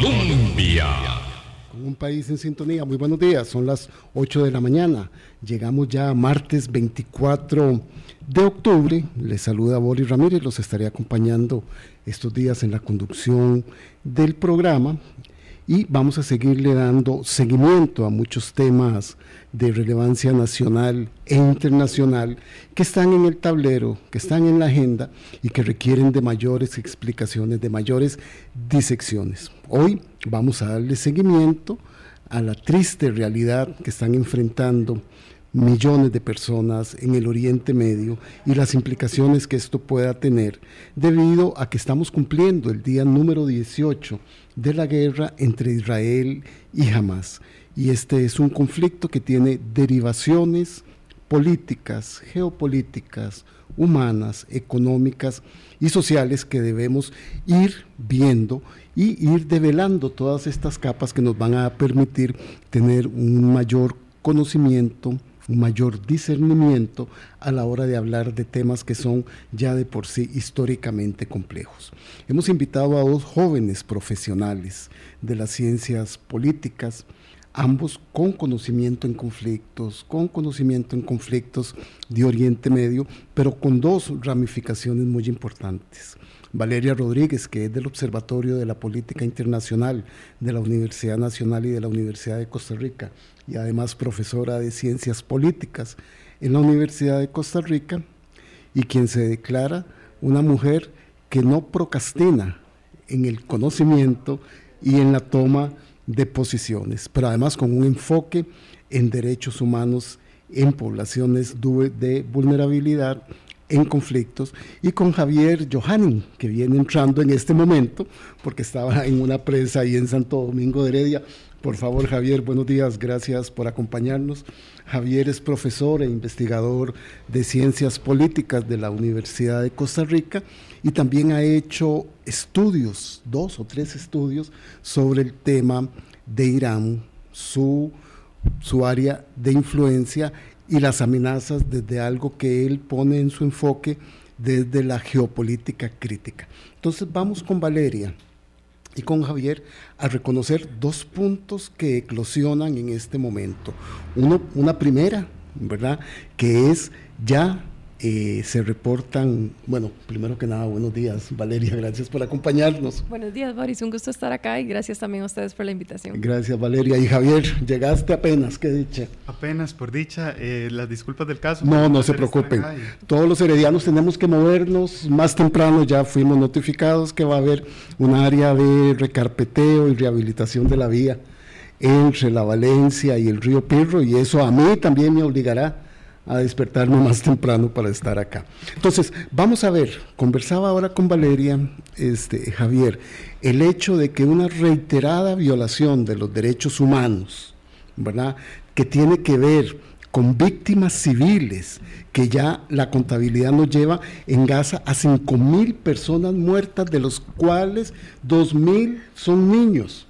Colombia. Con un país en sintonía, muy buenos días, son las 8 de la mañana, llegamos ya a martes 24 de octubre, les saluda Boris Ramírez, los estaré acompañando estos días en la conducción del programa y vamos a seguirle dando seguimiento a muchos temas de relevancia nacional e internacional que están en el tablero, que están en la agenda y que requieren de mayores explicaciones, de mayores disecciones. Hoy vamos a darle seguimiento a la triste realidad que están enfrentando millones de personas en el Oriente Medio y las implicaciones que esto pueda tener debido a que estamos cumpliendo el día número 18 de la guerra entre Israel y Hamas. Y este es un conflicto que tiene derivaciones políticas, geopolíticas, humanas, económicas y sociales que debemos ir viendo y ir develando todas estas capas que nos van a permitir tener un mayor conocimiento, un mayor discernimiento a la hora de hablar de temas que son ya de por sí históricamente complejos. Hemos invitado a dos jóvenes profesionales de las ciencias políticas, ambos con conocimiento en conflictos, con conocimiento en conflictos de Oriente Medio, pero con dos ramificaciones muy importantes. Valeria Rodríguez, que es del Observatorio de la Política Internacional de la Universidad Nacional y de la Universidad de Costa Rica, y además profesora de Ciencias Políticas en la Universidad de Costa Rica, y quien se declara una mujer que no procrastina en el conocimiento y en la toma de posiciones, pero además con un enfoque en derechos humanos en poblaciones de vulnerabilidad en conflictos, y con Javier Johanning, que viene entrando en este momento, porque estaba en una prensa ahí en Santo Domingo de Heredia. Por favor, Javier, buenos días, gracias por acompañarnos. Javier es profesor e investigador de ciencias políticas de la Universidad de Costa Rica y también ha hecho estudios, dos o tres estudios, sobre el tema de Irán, su, su área de influencia y las amenazas desde algo que él pone en su enfoque desde la geopolítica crítica. Entonces vamos con Valeria y con Javier a reconocer dos puntos que eclosionan en este momento. Uno, una primera, ¿verdad? Que es ya eh, se reportan, bueno, primero que nada, buenos días, Valeria, gracias por acompañarnos. Buenos días, Boris, un gusto estar acá y gracias también a ustedes por la invitación. Gracias, Valeria. Y Javier, llegaste apenas, qué dicha. Apenas, por dicha, eh, las disculpas del caso. No, no se preocupen. Todos los heredianos tenemos que movernos más temprano, ya fuimos notificados que va a haber un área de recarpeteo y rehabilitación de la vía entre la Valencia y el río Pirro y eso a mí también me obligará a despertarme más temprano para estar acá. Entonces, vamos a ver, conversaba ahora con Valeria, este, Javier, el hecho de que una reiterada violación de los derechos humanos, ¿verdad? Que tiene que ver con víctimas civiles, que ya la contabilidad nos lleva en Gaza a 5 mil personas muertas, de los cuales 2 mil son niños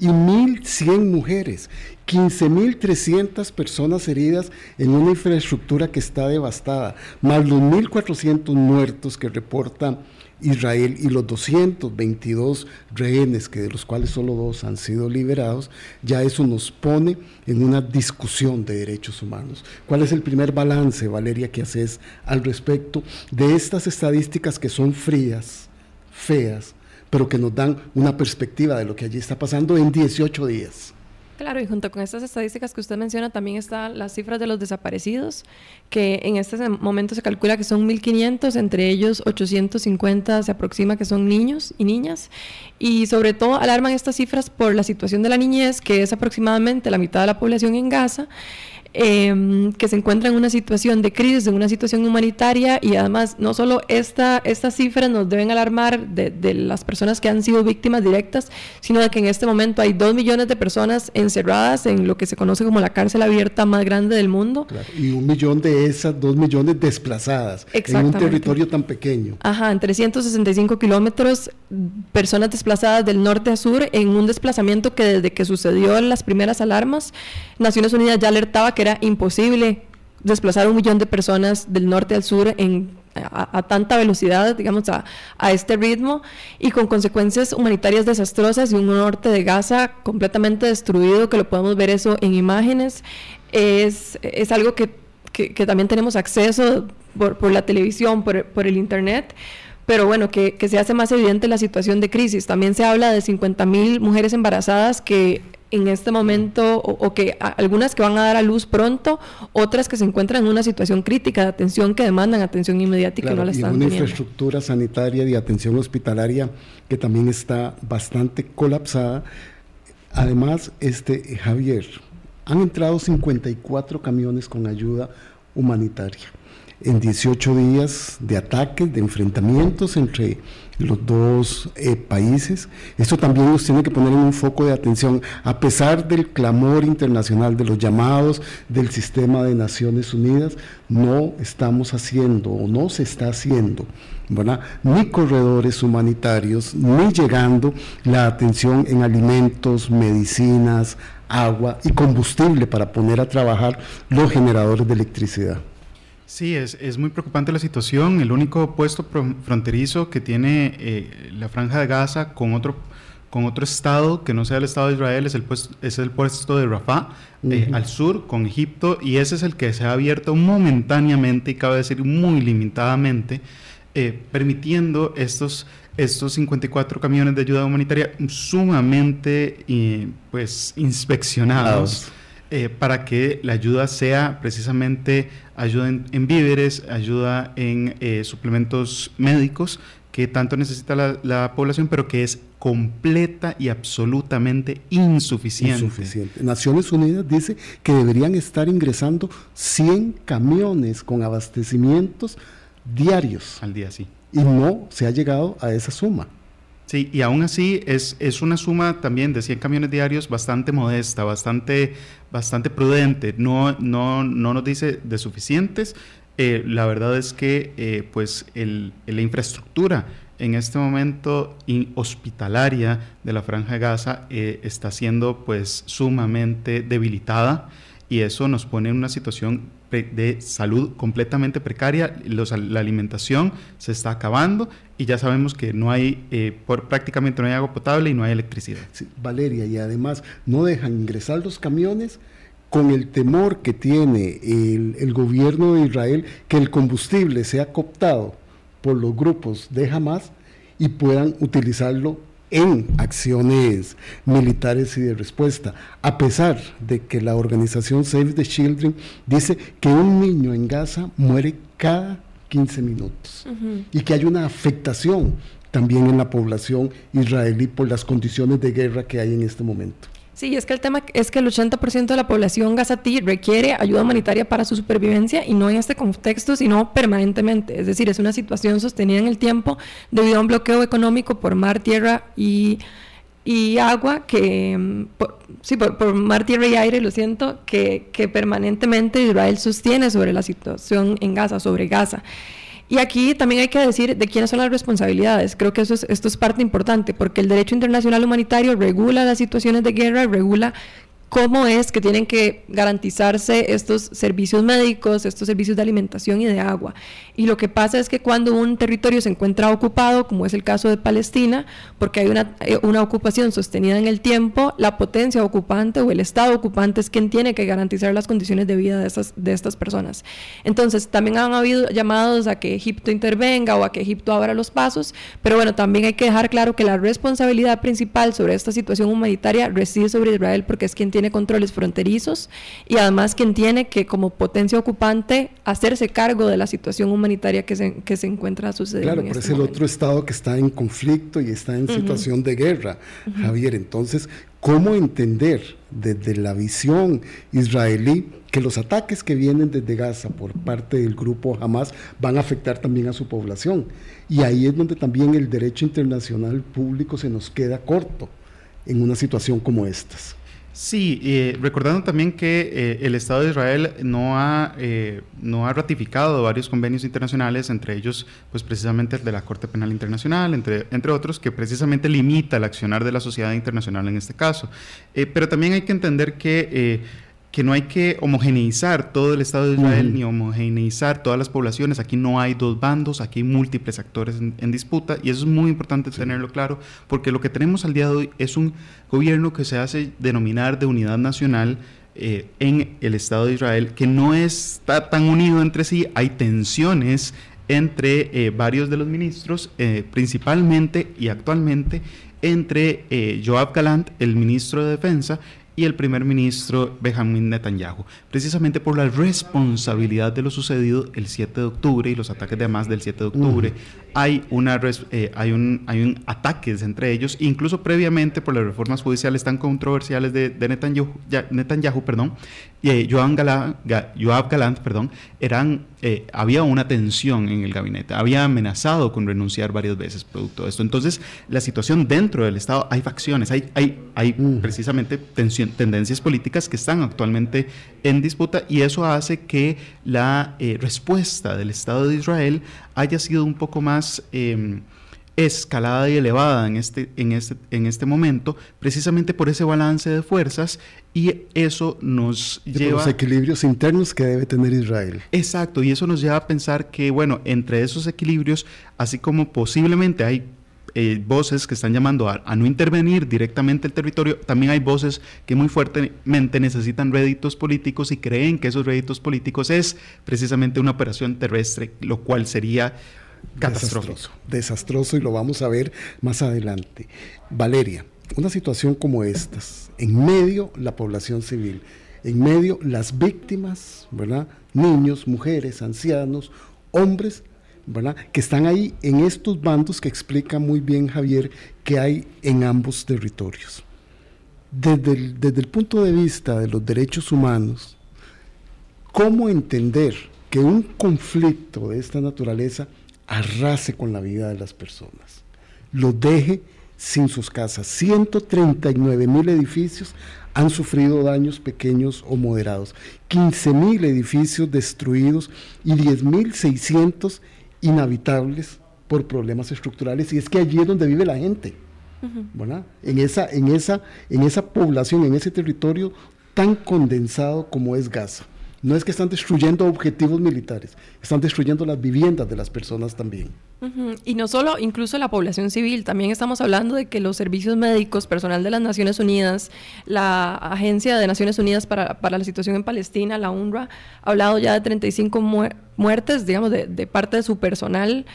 y 1.100 mujeres, 15.300 personas heridas en una infraestructura que está devastada, más los 1.400 muertos que reporta Israel y los 222 rehenes, que de los cuales solo dos han sido liberados, ya eso nos pone en una discusión de derechos humanos. ¿Cuál es el primer balance, Valeria, que haces al respecto de estas estadísticas que son frías, feas, pero que nos dan una perspectiva de lo que allí está pasando en 18 días? Claro, y junto con estas estadísticas que usted menciona, también están las cifras de los desaparecidos, que en este momento se calcula que son 1.500, entre ellos 850 se aproxima que son niños y niñas. Y sobre todo alarman estas cifras por la situación de la niñez, que es aproximadamente la mitad de la población en Gaza. Em, que se encuentra en una situación de crisis, en una situación humanitaria y además no solo esta, estas cifras nos deben alarmar de, de, las personas que han sido víctimas directas, sino de que en este momento hay dos millones de personas encerradas en lo que se conoce como la cárcel abierta más grande del mundo. y un millón de esas dos millones desplazadas en un territorio tan pequeño. Ajá, en 365 kilómetros, personas desplazadas del norte a sur en un desplazamiento que desde que sucedió las primeras alarmas, Naciones Unidas ya alertaba que era imposible desplazar un millón de personas del norte al sur en a, tanta velocidad, digamos, a, a, este ritmo y con consecuencias humanitarias desastrosas y un norte de Gaza completamente destruido, que lo podemos ver eso en imágenes, es, es algo que, que, también tenemos acceso por, por la televisión, por, por el Internet pero bueno, que, que, se hace más evidente la situación de crisis. También se habla de 50 mil mujeres embarazadas que en este momento, o, que algunas que van a dar a luz pronto, otras que se encuentran en una situación crítica de atención que demandan atención inmediata y que no la están y una infraestructura sanitaria y atención hospitalaria que también está bastante colapsada. Además, este Javier, han entrado 54 camiones con ayuda humanitaria en 18 días de ataques, de enfrentamientos entre los dos eh, países. Esto también nos tiene que poner en un foco de atención, a pesar del clamor internacional, de los llamados del sistema de Naciones Unidas, no estamos haciendo o no se está haciendo. ni corredores humanitarios, ni llegando la atención en alimentos, medicinas, agua y combustible para poner a trabajar los generadores de electricidad. Sí, es, es, muy preocupante la situación. El único puesto fronterizo que tiene eh, la franja de Gaza con otro, con otro estado que no sea el Estado de Israel es el puesto, es el puesto de Rafah, eh, al sur, con Egipto, y ese es el que se ha abierto momentáneamente y cabe decir muy limitadamente, eh, permitiendo estos, estos 54 camiones de ayuda humanitaria sumamente pues, inspeccionados. Eh, para que la ayuda sea precisamente ayuda en, víveres, ayuda en eh, suplementos médicos que tanto necesita la, población, pero que es completa y absolutamente insuficiente. insuficiente. Naciones Unidas dice que deberían estar ingresando 100 camiones con abastecimientos diarios. Al día, sí. Y no se ha llegado a esa suma. Sí, y aún así es, es una suma también de 100 camiones diarios bastante modesta, bastante, bastante prudente. No, no, no nos dice de suficientes. Eh, la verdad es que eh, pues el, la infraestructura en este momento hospitalaria de la Franja de Gaza eh, está siendo pues sumamente debilitada y eso nos pone en una situación de salud completamente precaria, la alimentación se está acabando y ya sabemos que no hay, eh, por, prácticamente no hay agua potable y no hay electricidad. Valeria, y además no dejan ingresar los camiones con el temor que tiene el, el gobierno de Israel que el combustible sea cooptado por los grupos de Hamas y puedan utilizarlo en acciones militares y de respuesta, a pesar de que la organización Save the Children dice que un niño en Gaza muere cada 15 minutos y que hay una afectación también en la población israelí por las condiciones de guerra que hay en este momento. Sí, es que el tema es que el 80% de la población gazatí requiere ayuda humanitaria para su supervivencia y no en este contexto, sino permanentemente. Es decir, es una situación sostenida en el tiempo debido a un bloqueo económico por mar, tierra y, y agua, que, mm, sí, por, mar, tierra y aire, lo siento, que, que permanentemente Israel sostiene sobre la situación en Gaza, sobre Gaza. Y aquí también hay que decir de quiénes son las responsabilidades. Creo que eso es, esto es parte importante, porque el derecho internacional humanitario regula las situaciones de guerra, regula cómo es que tienen que garantizarse estos servicios médicos, estos servicios de alimentación y de agua. Y lo que pasa es que cuando un territorio se encuentra ocupado, como es el caso de Palestina, porque hay una, eh, una ocupación sostenida en el tiempo, la potencia ocupante o el Estado ocupante es quien tiene que garantizar las condiciones de vida de estas, de estas personas. Entonces, también han habido llamados a que Egipto intervenga o a que Egipto abra los pasos, pero bueno, también hay que dejar claro que la responsabilidad principal sobre esta situación humanitaria reside sobre Israel porque es quien tiene controles fronterizos y además quien tiene que como potencia ocupante hacerse cargo de la situación humanitaria que se, que se encuentra sucediendo. Claro, pero este es el otro Estado que está en conflicto y está en situación de guerra, Javier. Entonces, ¿cómo entender desde la visión israelí que los ataques que vienen desde Gaza por parte del grupo Hamas van a afectar también a su población? Y ahí es donde también el derecho internacional público se nos queda corto en una situación como estas. Sí, eh, recordando también que eh, el Estado de Israel no ha, eh, no ha ratificado varios convenios internacionales, entre ellos, pues precisamente el de la Corte Penal Internacional, entre, entre otros, que precisamente limita el accionar de la sociedad internacional en este caso. pero también hay que entender que que no hay que homogeneizar todo el Estado de Israel ni homogeneizar todas las poblaciones. Aquí no hay dos bandos, aquí hay múltiples actores en, disputa y eso es muy importante tenerlo claro porque lo que tenemos al día de hoy es un gobierno que se hace denominar de unidad nacional eh, en el Estado de Israel que no está tan unido entre sí, hay tensiones entre eh, varios de los ministros, eh, principalmente y actualmente entre Joab Galant, el ministro de Defensa, y el primer ministro Benjamin Netanyahu, precisamente por la responsabilidad de lo sucedido el 7 de octubre y los ataques de Hamas del 7 de octubre. Hay, una, eh, hay, un, hay un ataques entre ellos, incluso previamente por las reformas judiciales tan controversiales de, de Netanyahu, Netanyahu perdón, y eh, Joab Galant, perdón, eran, eh, había una tensión en el gabinete, había amenazado con renunciar varias veces producto de esto. Entonces, la situación dentro del Estado, hay facciones, hay, hay, hay precisamente tendencias políticas que están actualmente en disputa y eso hace que la eh, respuesta del Estado de Israel haya sido un poco más em, escalada y elevada en este, en, este, en este momento, precisamente por ese balance de fuerzas y eso nos lleva... Los equilibrios internos que debe tener Israel. Exacto, y eso nos lleva a pensar que, bueno, entre esos equilibrios, así como posiblemente hay eh, voces que están llamando a, no intervenir directamente el territorio, también hay voces que muy fuertemente necesitan réditos políticos y creen que esos réditos políticos es precisamente una operación terrestre, lo cual sería Desastroso, desastroso y lo vamos a ver más adelante. Valeria, una situación como estas, en medio la población civil, en medio las víctimas, ¿verdad? Niños, mujeres, ancianos, hombres, Que están ahí en estos bandos que explica muy bien Javier que hay en ambos territorios. Desde desde el punto de vista de los derechos humanos, ¿cómo entender que un conflicto de esta naturaleza arrase con la vida de las personas, los deje sin sus casas. 139 mil edificios han sufrido daños pequeños o moderados, 15 mil edificios destruidos y 10.600 inhabitables por problemas estructurales. Y es que allí es donde vive la gente. en, esa, en, esa, en esa población, en ese territorio tan condensado como es Gaza. No es que están destruyendo objetivos militares, están destruyendo las viviendas de las personas también. Y no solo, incluso la población civil, también estamos hablando de que los servicios médicos, personal de las Naciones Unidas, la Agencia de Naciones Unidas para, la Situación en Palestina, la UNRWA, ha hablado ya de 35 muertes, digamos, de, de parte de su personal.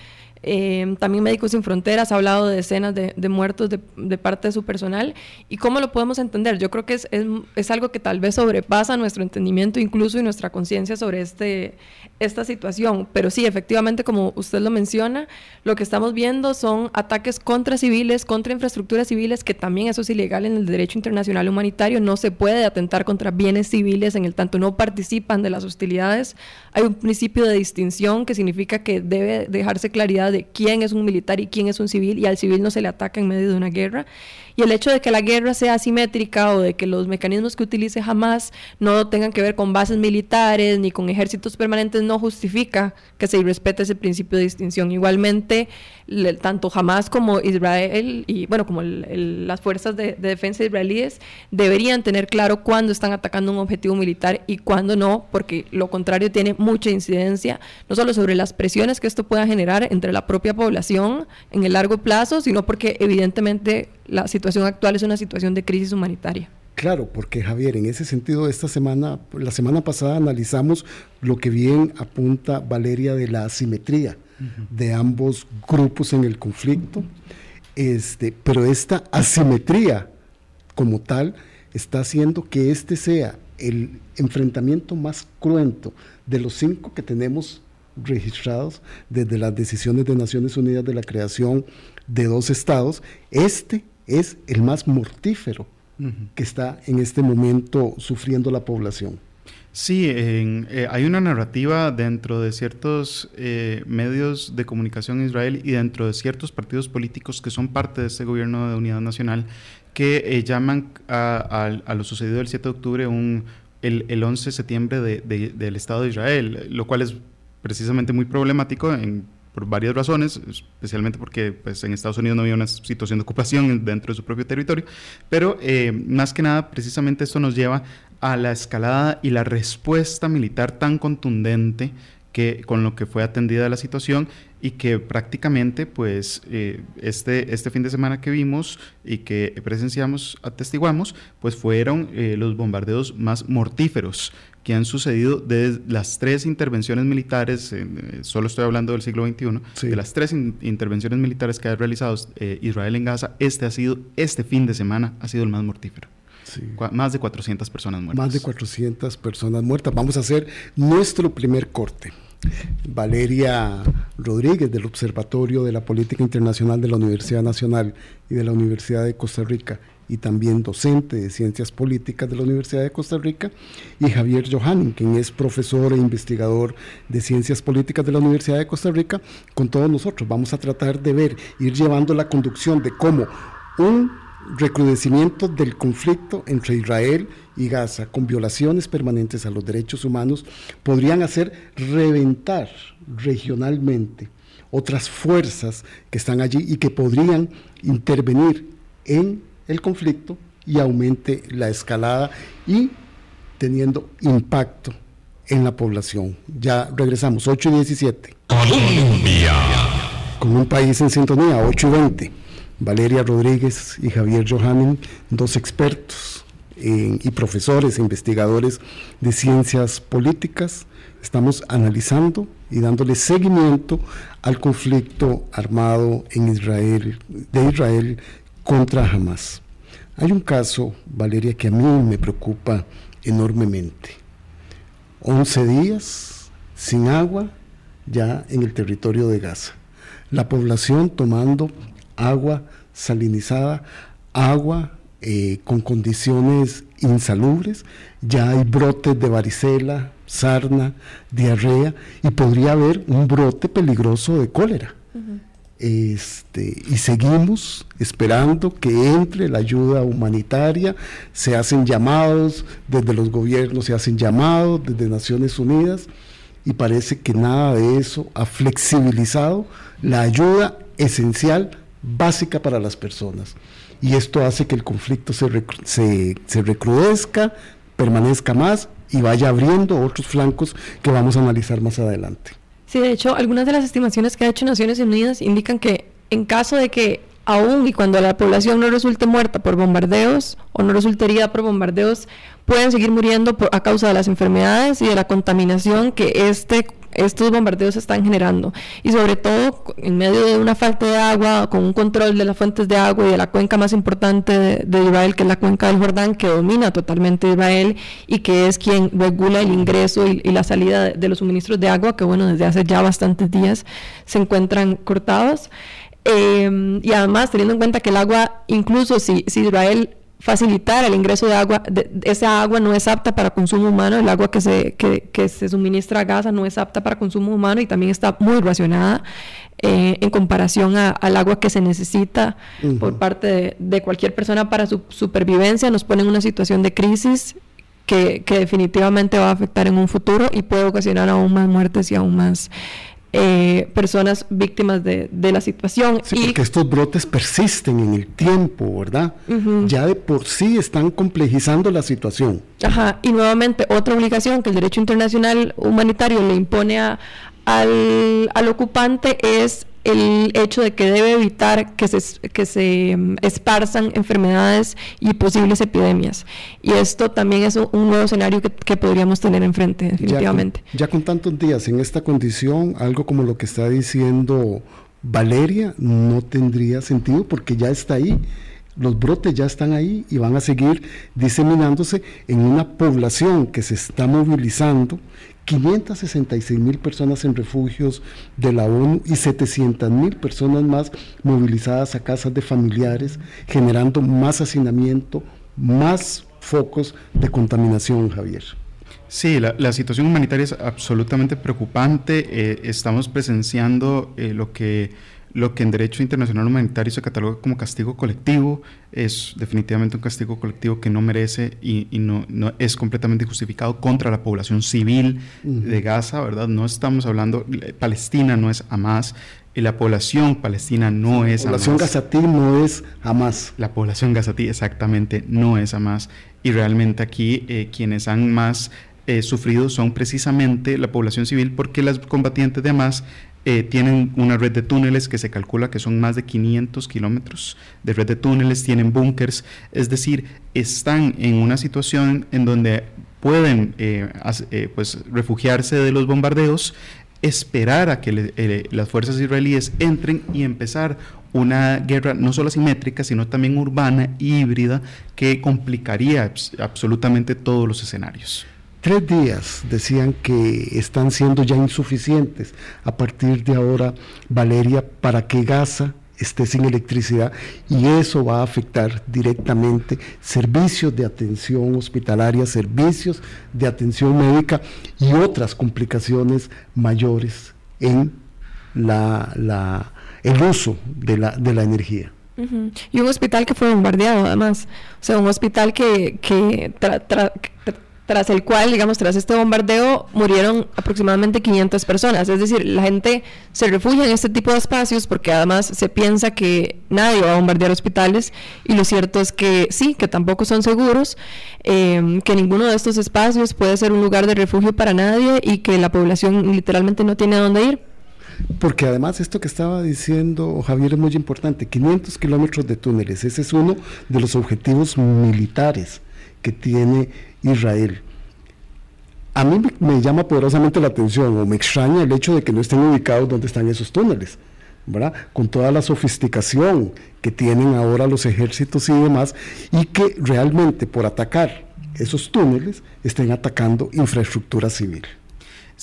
Eh, también Médicos Sin Fronteras ha hablado de decenas de, muertos de, parte de su personal. ¿Y cómo lo podemos entender? Yo creo que es, es, algo que tal vez sobrepasa nuestro entendimiento incluso y nuestra conciencia sobre este, esta situación. Pero sí, efectivamente, como usted lo menciona, lo que estamos viendo son ataques contra civiles, contra infraestructuras civiles, que también eso es ilegal en el derecho internacional humanitario. No se puede atentar contra bienes civiles en el tanto no participan de las hostilidades. Hay un principio de distinción que significa que debe dejarse claridad de quién es un militar y quién es un civil, y al civil no se le ataca en medio de una guerra. Y el hecho de que la guerra sea asimétrica o de que los mecanismos que utilice jamás no tengan que ver con bases militares ni con ejércitos permanentes no justifica que se respete ese principio de distinción. Igualmente, tanto jamás como Israel y bueno, como las fuerzas de, defensa israelíes deberían tener claro cuándo están atacando un objetivo militar y cuándo no, porque lo contrario tiene mucha incidencia, no solo sobre las presiones que esto pueda generar entre la propia población en el largo plazo, sino porque evidentemente la situación actual es una situación de crisis humanitaria. Claro, porque Javier, en ese sentido, esta semana, la semana pasada analizamos lo que bien apunta Valeria de la asimetría de ambos grupos en el conflicto, este, pero esta asimetría como tal está haciendo que este sea el enfrentamiento más cruento de los cinco que tenemos registrados desde las decisiones de Naciones Unidas de la creación de dos estados, este es el más mortífero que está en este momento sufriendo la población. Sí, eh, hay una narrativa dentro de ciertos eh, medios de comunicación en Israel y dentro de ciertos partidos políticos que son parte de este gobierno de unidad nacional que eh, llaman a, lo sucedido el 7 de octubre un, el, 11 de septiembre del Estado de Israel, lo cual es precisamente muy problemático en por varias razones, especialmente porque pues, en Estados Unidos no había una situación de ocupación dentro de su propio territorio, pero eh, más que nada, precisamente esto nos lleva a la escalada y la respuesta militar tan contundente que, con lo que fue atendida la situación y que prácticamente pues eh, este, este fin de semana que vimos y que presenciamos, atestiguamos, pues fueron eh, los bombardeos más mortíferos que han sucedido desde las tres intervenciones militares, eh, solo estoy hablando del siglo XXI, de las tres intervenciones militares que ha realizado Israel en Gaza, este ha sido, este fin de semana ha sido el más mortífero. Más de 400 personas muertas. Más de 400 personas muertas. Vamos a hacer nuestro primer corte. Valeria Rodríguez del Observatorio de la Política Internacional de la Universidad Nacional y de la Universidad de Costa Rica y también docente de Ciencias Políticas de la Universidad de Costa Rica, y Javier Johanning, quien es profesor e investigador de Ciencias Políticas de la Universidad de Costa Rica, con todos nosotros. Vamos a tratar de ver, ir llevando la conducción de cómo un recrudecimiento del conflicto entre Israel y Gaza, con violaciones permanentes a los derechos humanos, podrían hacer reventar regionalmente otras fuerzas que están allí y que podrían intervenir en el conflicto y aumente la escalada y teniendo impacto en la población. Ya regresamos, 8 y 17. Colombia. Con un país en sintonía, 8 y 20. Valeria Rodríguez y Javier Johanning, dos expertos y profesores e investigadores de ciencias políticas. Estamos analizando y dándole seguimiento al conflicto armado en Israel, de Israel contra Hamas. Hay un caso, Valeria, que a mí me preocupa enormemente. 11 días sin agua ya en el territorio de Gaza. La población tomando agua salinizada, agua eh, con condiciones insalubres, ya hay brotes de varicela, sarna, diarrea y podría haber un brote peligroso de cólera. Este, y seguimos esperando que entre la ayuda humanitaria, se hacen llamados desde los gobiernos, se hacen llamados desde Naciones Unidas y parece que nada de eso ha flexibilizado la ayuda esencial básica para las personas. Y esto hace que el conflicto se, se, recrudezca, permanezca más y vaya abriendo otros flancos que vamos a analizar más adelante. Sí, de hecho, algunas de las estimaciones que ha hecho Naciones Unidas indican que en caso de que aún y cuando la población no resulte muerta por bombardeos o no resulte herida por bombardeos, pueden seguir muriendo por, a causa de las enfermedades y de la contaminación que este estos bombardeos están generando y sobre todo en medio de una falta de agua, con un control de las fuentes de agua y de la cuenca más importante de, Israel, que es la cuenca del Jordán, que domina totalmente Israel y que es quien regula el ingreso y, la salida de, los suministros de agua, que bueno, desde hace ya bastantes días se encuentran cortados. Eh, y además, teniendo en cuenta que el agua, incluso si, si Israel facilitar el ingreso de agua. esa agua no es apta para consumo humano, el agua que se, que, se suministra a Gaza no es apta para consumo humano y también está muy racionada eh, en comparación al agua que se necesita por parte de, cualquier persona para su supervivencia. Nos pone en una situación de crisis que, que definitivamente va a afectar en un futuro y puede ocasionar aún más muertes y aún más eh, personas víctimas de, la situación. Sí, porque estos brotes persisten en el tiempo, ¿verdad? Ya de por sí están complejizando la situación. Ajá, y nuevamente otra obligación que el derecho internacional humanitario le impone a, al, al ocupante es el hecho de que debe evitar que se, que se mm, esparzan enfermedades y posibles epidemias. Y esto también es un nuevo escenario que, podríamos tener enfrente, definitivamente. Ya con, tantos días en esta condición, algo como lo que está diciendo Valeria no tendría sentido porque ya está ahí. Los brotes ya están ahí y van a seguir diseminándose en una población que se está movilizando 566 mil personas en refugios de la ONU y 700 mil personas más movilizadas a casas de familiares, generando más hacinamiento, más focos de contaminación, Javier. Sí, la, situación humanitaria es absolutamente preocupante. Eh, estamos presenciando eh, lo que lo que en derecho internacional humanitario se cataloga como castigo colectivo es definitivamente un castigo colectivo que no merece y, no, no, es completamente justificado contra la población civil de Gaza, ¿verdad? No estamos hablando, Palestina no es Hamas, y la población palestina no es La población gazatí no es Hamas. La población gazatí exactamente no es Hamas. Y realmente aquí eh, quienes han más eh, sufrido son precisamente la población civil porque las combatientes de Hamas eh, tienen una red de túneles que se calcula que son más de 500 kilómetros de red de túneles, tienen búnkers, es decir, están en una situación en donde pueden eh, pues, refugiarse de los bombardeos, esperar a que las fuerzas israelíes entren y empezar una guerra no solo asimétrica, sino también urbana y híbrida que complicaría absolutamente todos los escenarios. Tres días decían que están siendo ya insuficientes a partir de ahora, Valeria, para que Gaza esté sin electricidad y eso va a afectar directamente servicios de atención hospitalaria, servicios de atención médica y otras complicaciones mayores en la, el uso de la, de la energía. Y un hospital que fue bombardeado, además. O sea, un hospital que tras el cual, digamos, tras este bombardeo, murieron aproximadamente 500 personas. Es decir, la gente se refugia en este tipo de espacios porque además se piensa que nadie va a bombardear hospitales y lo cierto es que sí, que tampoco son seguros, em, que ninguno de estos espacios puede ser un lugar de refugio para nadie y que la población literalmente no tiene a dónde ir. Porque además esto que estaba diciendo Javier es muy importante, 500 kilómetros de túneles, ese es uno de los objetivos militares que tiene Israel. A mí me, llama poderosamente la atención o me extraña el hecho de que no estén ubicados donde están esos túneles, ¿verdad? Con toda la sofisticación que tienen ahora los ejércitos y demás, y que realmente por atacar esos túneles estén atacando infraestructura civil.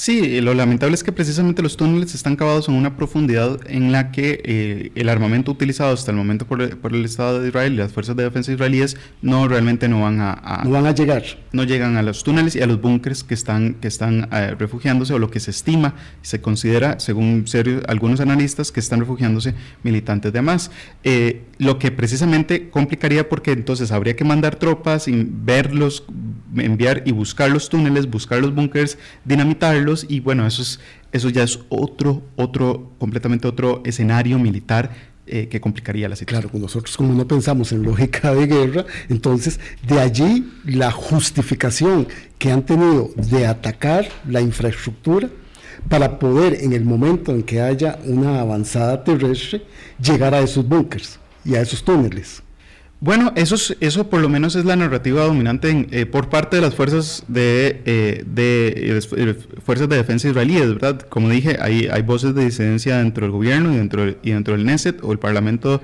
Sí, lo lamentable es que precisamente los túneles están cavados en una profundidad en la que eh, el armamento utilizado hasta el momento por el, Estado de Israel y las fuerzas de defensa israelíes no realmente no van a, no van a llegar. No llegan a los túneles y a los búnkers que están, que están eh, refugiándose o lo que se estima y se considera, según algunos analistas, que están refugiándose militantes de Hamas. Eh, lo que precisamente complicaría porque entonces habría que mandar tropas, verlos, enviar y buscar los túneles, buscar los búnkers, dinamitarlos y bueno, eso, es, eso ya es otro, otro, completamente otro escenario militar eh, que complicaría la situación. Claro, nosotros como no pensamos en lógica de guerra, entonces de allí la justificación que han tenido de atacar la infraestructura para poder en el momento en que haya una avanzada terrestre llegar a esos búnkers y a esos túneles. Bueno, eso, eso por lo menos es la narrativa dominante eh, por parte de las fuerzas de, eh, de, eh, fuerzas de defensa israelíes, ¿verdad? Como dije, hay, hay voces de disidencia dentro del gobierno y dentro, y dentro del Neset o el Parlamento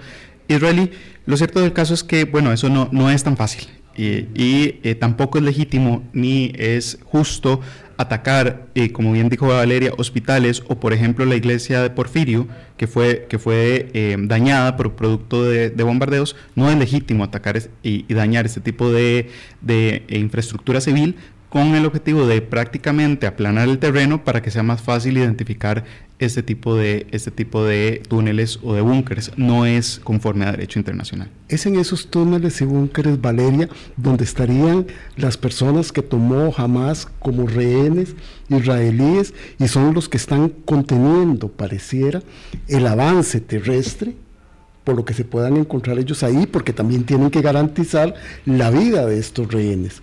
israelí. Lo cierto del caso es que, bueno, eso no, no es tan fácil y, y tampoco es legítimo ni es justo atacar, eh, como bien dijo Valeria, hospitales o por ejemplo la iglesia de Porfirio, que fue, que fue eh, dañada por producto de, bombardeos, no es legítimo atacar y, dañar este tipo de, de infraestructura civil con el objetivo de prácticamente aplanar el terreno para que sea más fácil identificar este tipo de, este tipo de túneles o de búnkeres. No es conforme a derecho internacional. Es en esos túneles y búnkeres, Valeria, donde estarían las personas que tomó Hamas como rehenes israelíes y son los que están conteniendo, pareciera, el avance terrestre por lo que se puedan encontrar ellos ahí, porque también tienen que garantizar la vida de estos rehenes.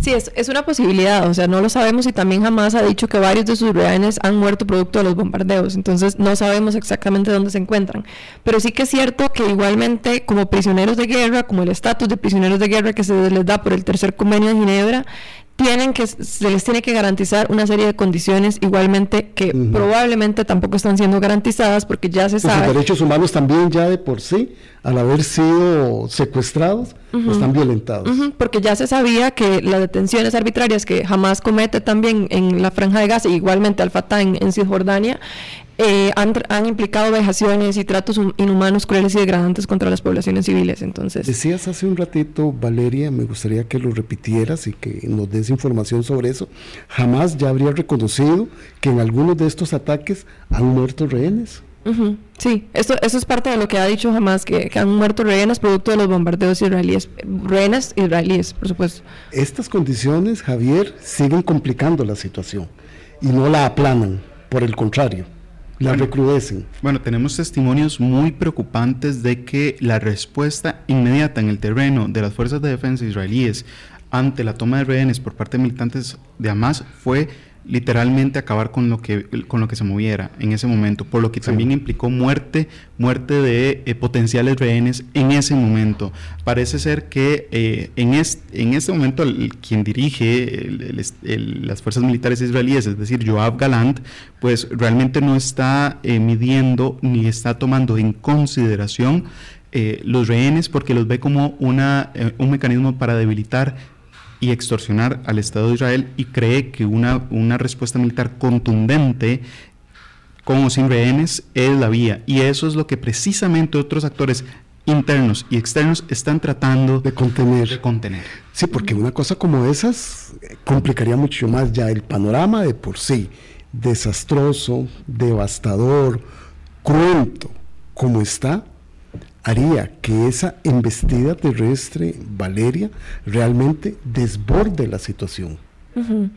Sí, es, es, una posibilidad, o sea, no lo sabemos y también jamás ha dicho que varios de sus rehenes han muerto producto de los bombardeos, entonces no sabemos exactamente dónde se encuentran. Pero sí que es cierto que igualmente como prisioneros de guerra, como el estatus de prisioneros de guerra que se les da por el tercer convenio de Ginebra, tienen que se les tiene que garantizar una serie de condiciones igualmente que probablemente tampoco están siendo garantizadas porque ya se sabe. Los derechos humanos también ya de por sí, al haber sido secuestrados, están violentados. porque ya se sabía que las detenciones arbitrarias que jamás comete también en la franja de Gaza, igualmente al Fatah en, en Cisjordania, eh, han, implicado vejaciones y tratos inhumanos, crueles y degradantes contra las poblaciones civiles. Entonces, decías hace un ratito, Valeria, me gustaría que lo repitieras y que nos des información sobre eso. Jamás ya habría reconocido que en algunos de estos ataques han muerto rehenes. Sí, eso, eso es parte de lo que ha dicho jamás, que, han muerto rehenes producto de los bombardeos israelíes, rehenes israelíes, por supuesto. Estas condiciones, Javier, siguen complicando la situación y no la aplanan, por el contrario, la recrudecen. Bueno, tenemos testimonios muy preocupantes de que la respuesta inmediata en el terreno de las fuerzas de defensa israelíes ante la toma de rehenes por parte de militantes de Hamas fue literalmente acabar con lo que con lo que se moviera en ese momento, por lo que también implicó muerte, muerte de eh, potenciales rehenes en ese momento. Parece ser que eh, en, este, en este momento quien dirige las fuerzas militares israelíes, es decir, Joab Galant, pues realmente no está eh, midiendo ni está tomando en consideración los rehenes porque los ve como una, un mecanismo para debilitar y extorsionar al Estado de Israel y cree que una, una respuesta militar contundente con o sin rehenes es la vía. Y eso es lo que precisamente otros actores internos y externos están tratando de contener. De contener. Sí, porque una cosa como esas complicaría mucho más ya el panorama de por sí, desastroso, devastador, cruento, como está, haría que esa embestida terrestre, Valeria, realmente desborde la situación.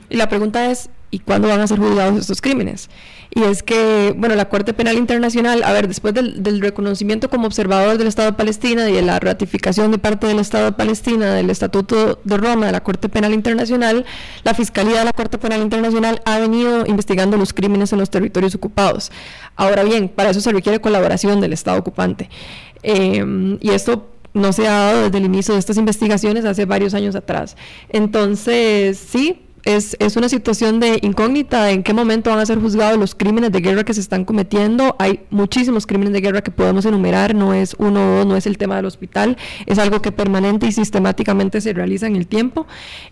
Y la pregunta es, ¿y cuándo van a ser juzgados estos crímenes? Y es que, bueno, la Corte Penal Internacional, a ver, después del, reconocimiento como observador del Estado de Palestina y de la ratificación de parte del Estado de Palestina del Estatuto de Roma de la Corte Penal Internacional, la Fiscalía de la Corte Penal Internacional ha venido investigando los crímenes en los territorios ocupados. Ahora bien, para eso se requiere colaboración del Estado ocupante. Em, y esto no se ha dado desde el inicio de estas investigaciones hace varios años atrás. Entonces, sí, es, es, una situación de incógnita en qué momento van a ser juzgados los crímenes de guerra que se están cometiendo. Hay muchísimos crímenes de guerra que podemos enumerar, no es uno o dos, no es el tema del hospital, es algo que permanente y sistemáticamente se realiza en el tiempo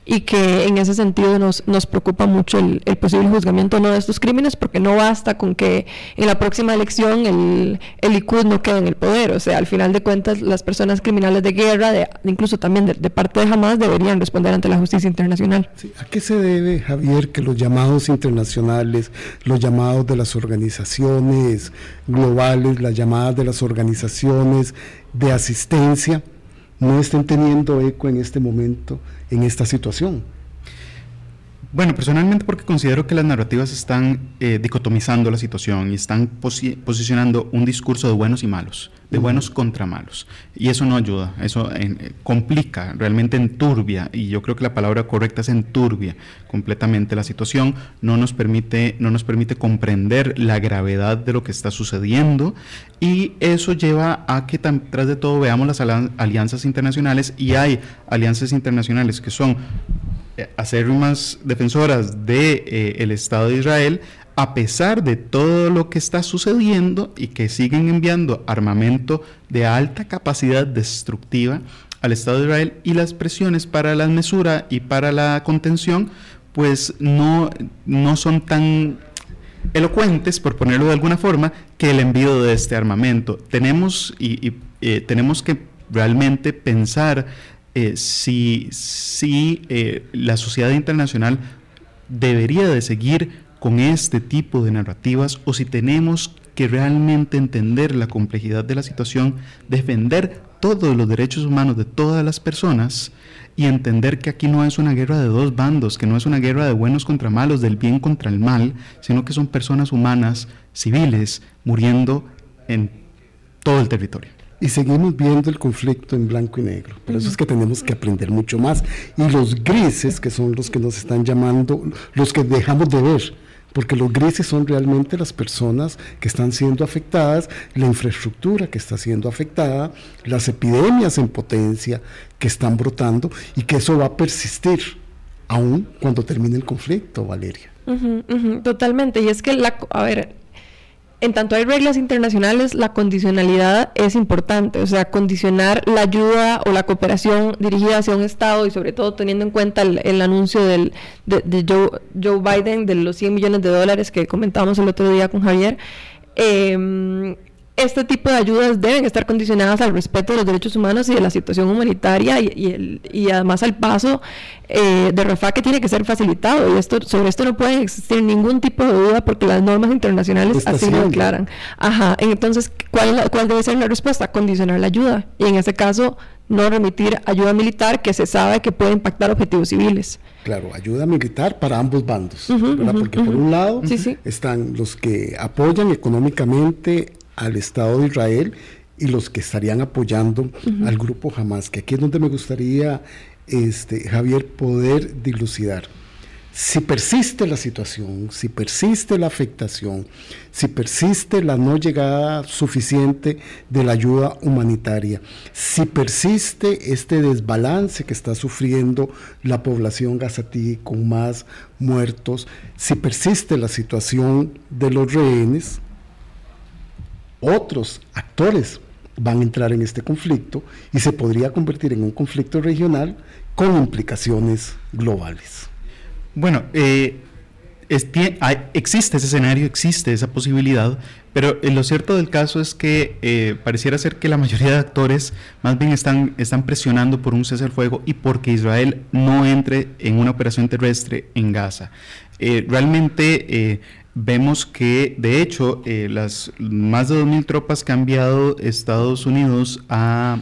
y que en ese sentido nos, nos preocupa mucho el, posible juzgamiento no de estos crímenes porque no basta con que en la próxima elección el, el Likud no quede en el poder. O sea, al final de cuentas las personas criminales de guerra, de, incluso también de, parte de Hamas, deberían responder ante la justicia internacional. ¿A qué se debe, Javier, que los llamados internacionales, los llamados de las organizaciones globales, las llamadas de las organizaciones de asistencia, no estén teniendo eco en este momento, en esta situación? Bueno, personalmente porque considero que las narrativas están eh, dicotomizando la situación y están posicionando un discurso de buenos y malos, de buenos contra malos. Y eso no ayuda, eso eh, complica, realmente enturbia, y yo creo que la palabra correcta es enturbia completamente la situación, no nos permite, no nos permite comprender la gravedad de lo que está sucediendo y eso lleva a que tras de todo veamos las alianzas internacionales y hay alianzas internacionales que son eh, más defensoras del de, eh, Estado de Israel, a pesar de todo lo que está sucediendo y que siguen enviando armamento de alta capacidad destructiva al Estado de Israel y las presiones para la mesura y para la contención, pues no, no son tan elocuentes, por ponerlo de alguna forma, que el envío de este armamento. Tenemos, y, eh, tenemos que realmente pensar eh, si, eh, la sociedad internacional debería de seguir con este tipo de narrativas o si tenemos que realmente entender la complejidad de la situación, defender todos los derechos humanos de todas las personas y entender que aquí no es una guerra de dos bandos, que no es una guerra de buenos contra malos, del bien contra el mal, sino que son personas humanas, civiles, muriendo en todo el territorio y seguimos viendo el conflicto en blanco y negro. Por eso es que tenemos que aprender mucho más. Y los grises, que son los que nos están llamando, los que dejamos de ver, porque los grises son realmente las personas que están siendo afectadas, la infraestructura que está siendo afectada, las epidemias en potencia que están brotando y que eso va a persistir aún cuando termine el conflicto, Valeria. totalmente. Y es que, la, a ver, en tanto hay reglas internacionales, la condicionalidad es importante, o sea, condicionar la ayuda o la cooperación dirigida hacia un Estado y sobre todo teniendo en cuenta el, anuncio del, de, Joe, Biden de los 100 millones de dólares que comentábamos el otro día con Javier. Em, este tipo de ayudas deben estar condicionadas al respeto de los derechos humanos y de la situación humanitaria y, y, además al paso eh, de Rafah que tiene que ser facilitado. Y esto sobre esto no puede existir ningún tipo de duda porque las normas internacionales así lo declaran. Ajá, entonces ¿cuál, ¿cuál debe ser la respuesta? Condicionar la ayuda. Y en este caso no remitir ayuda militar que se sabe que puede impactar objetivos civiles. Claro, ayuda militar para ambos bandos, porque por un lado están los que apoyan económicamente al Estado de Israel y los que estarían apoyando al grupo Hamas, que aquí es donde me gustaría, este, Javier, poder dilucidar. Si persiste la situación, si persiste la afectación, si persiste la no llegada suficiente de la ayuda humanitaria, si persiste este desbalance que está sufriendo la población gazatí con más muertos, si persiste la situación de los rehenes, otros actores van a entrar en este conflicto y se podría convertir en un conflicto regional con implicaciones globales. Bueno, eh, existe ese escenario, existe esa posibilidad, pero eh, lo cierto del caso es que eh, pareciera ser que la mayoría de actores más bien están, están presionando por un cese al fuego y porque Israel no entre en una operación terrestre en Gaza. realmente vemos que, de hecho, eh, las más de 2.000 tropas que han enviado Estados Unidos a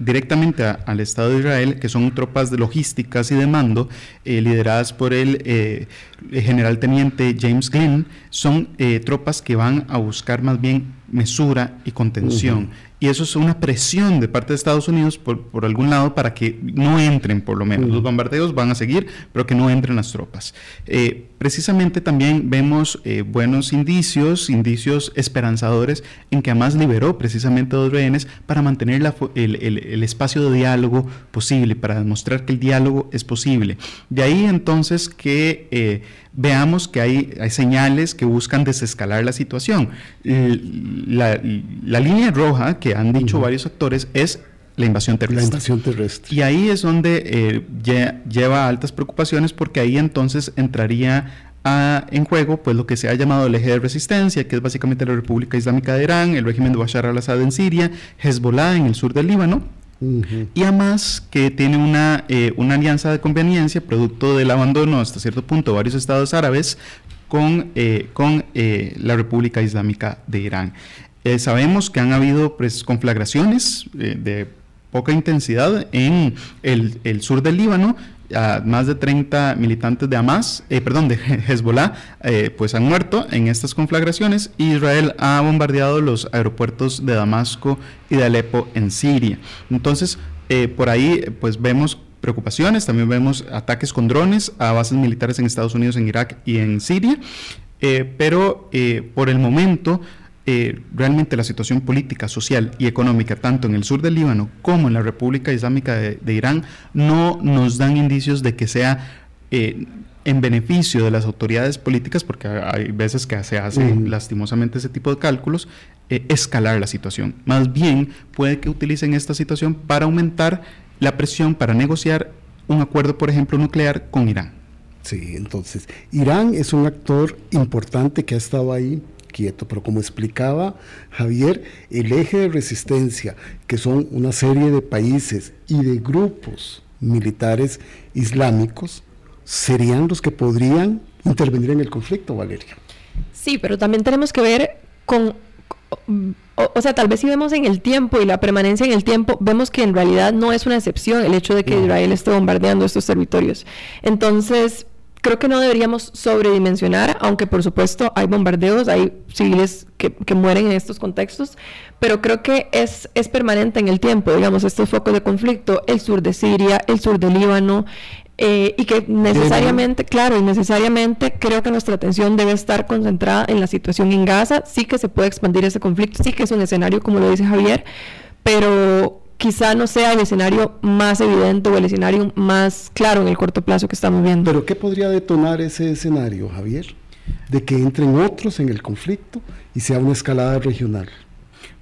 directamente al Estado de Israel, que son tropas de logísticas y de mando, eh, lideradas por el eh, general teniente James Glynn, son tropas que van a buscar más bien mesura y contención y eso es una presión de parte de Estados Unidos por, por algún lado para que no entren, por lo menos. Los bombardeos van a seguir, pero que no entren las tropas. Eh, precisamente también vemos eh, buenos indicios, indicios esperanzadores, en que Hamas liberó precisamente dos rehenes para mantener el, el, espacio de diálogo posible, para demostrar que el diálogo es posible. De ahí entonces que eh, veamos que hay, hay, señales que buscan desescalar la situación. La, la línea roja que han dicho varios actores es la invasión terrestre. La invasión terrestre. Y ahí es donde eh, lleva altas preocupaciones porque ahí entonces entraría en juego pues lo que se ha llamado el eje de resistencia, que es básicamente la República Islámica de Irán, el régimen de Bashar al-Assad en Siria, Hezbollah en el sur del Líbano, y además que tiene una, eh, una alianza de conveniencia, producto del abandono hasta cierto punto de varios estados árabes, con, eh, con eh, la República Islámica de Irán. sabemos que han habido pues, conflagraciones de poca intensidad en el, el sur del Líbano, más de 30 militantes de Hamas, eh, perdón, de Hezbollah, eh, pues han muerto en estas conflagraciones. Israel ha bombardeado los aeropuertos de Damasco y de Alepo en Siria. Entonces, eh, por ahí, pues vemos preocupaciones, también vemos ataques con drones a bases militares en Estados Unidos, en Irak y en Siria. pero por el momento, eh, realmente la situación política, social y económica, tanto en el sur del Líbano como en la República Islámica de, Irán, no nos dan indicios de que sea eh, en beneficio de las autoridades políticas, porque hay veces que se hace lastimosamente ese tipo de cálculos, eh, escalar la situación. Más bien puede que utilicen esta situación para aumentar la presión para negociar un acuerdo, por ejemplo, nuclear con Irán. Sí, entonces, Irán es un actor importante que ha estado ahí quieto, pero como explicaba Javier, el eje de resistencia, que son una serie de países y de grupos militares islámicos, serían los que podrían intervenir en el conflicto, Valeria. Sí, pero también tenemos que ver con o, sea, tal vez si vemos en el tiempo y la permanencia en el tiempo, vemos que en realidad no es una excepción el hecho de que Israel esté bombardeando estos territorios. Entonces, creo que no deberíamos sobredimensionar, aunque por supuesto hay bombardeos, hay civiles que, mueren en estos contextos, pero creo que es, es permanente en el tiempo, digamos, estos focos de conflicto, el sur de Siria, el sur del Líbano, eh, y que necesariamente, claro, y necesariamente creo que nuestra atención debe estar concentrada en la situación en Gaza, sí que se puede expandir ese conflicto, sí que es un escenario, como lo dice Javier, pero quizá no sea el escenario más evidente o el escenario más claro en el corto plazo que estamos viendo. Pero ¿qué podría detonar ese escenario, Javier? De que entren otros en el conflicto y sea una escalada regional.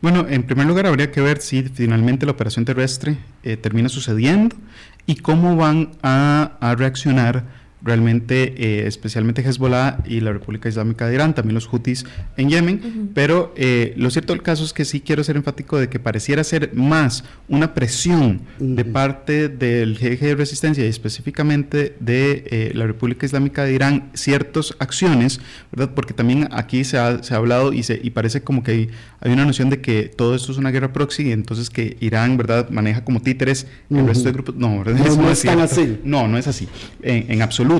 Bueno, en primer lugar habría que ver si finalmente la operación terrestre eh, termina sucediendo y cómo van a, reaccionar realmente eh, especialmente Hezbollah y la República Islámica de Irán, también los Houthis en Yemen, pero eh, lo cierto del caso es que sí quiero ser enfático de que pareciera ser más una presión de parte del eje de resistencia y específicamente de eh, la República Islámica de Irán ciertas acciones, ¿verdad? Porque también aquí se ha, se ha hablado y, se, y parece como que hay, hay, una noción de que todo esto es una guerra proxy y entonces que Irán, ¿verdad?, maneja como títeres el resto de grupos. No, ¿verdad? No, es, tan así. No, no es así, en, en absoluto,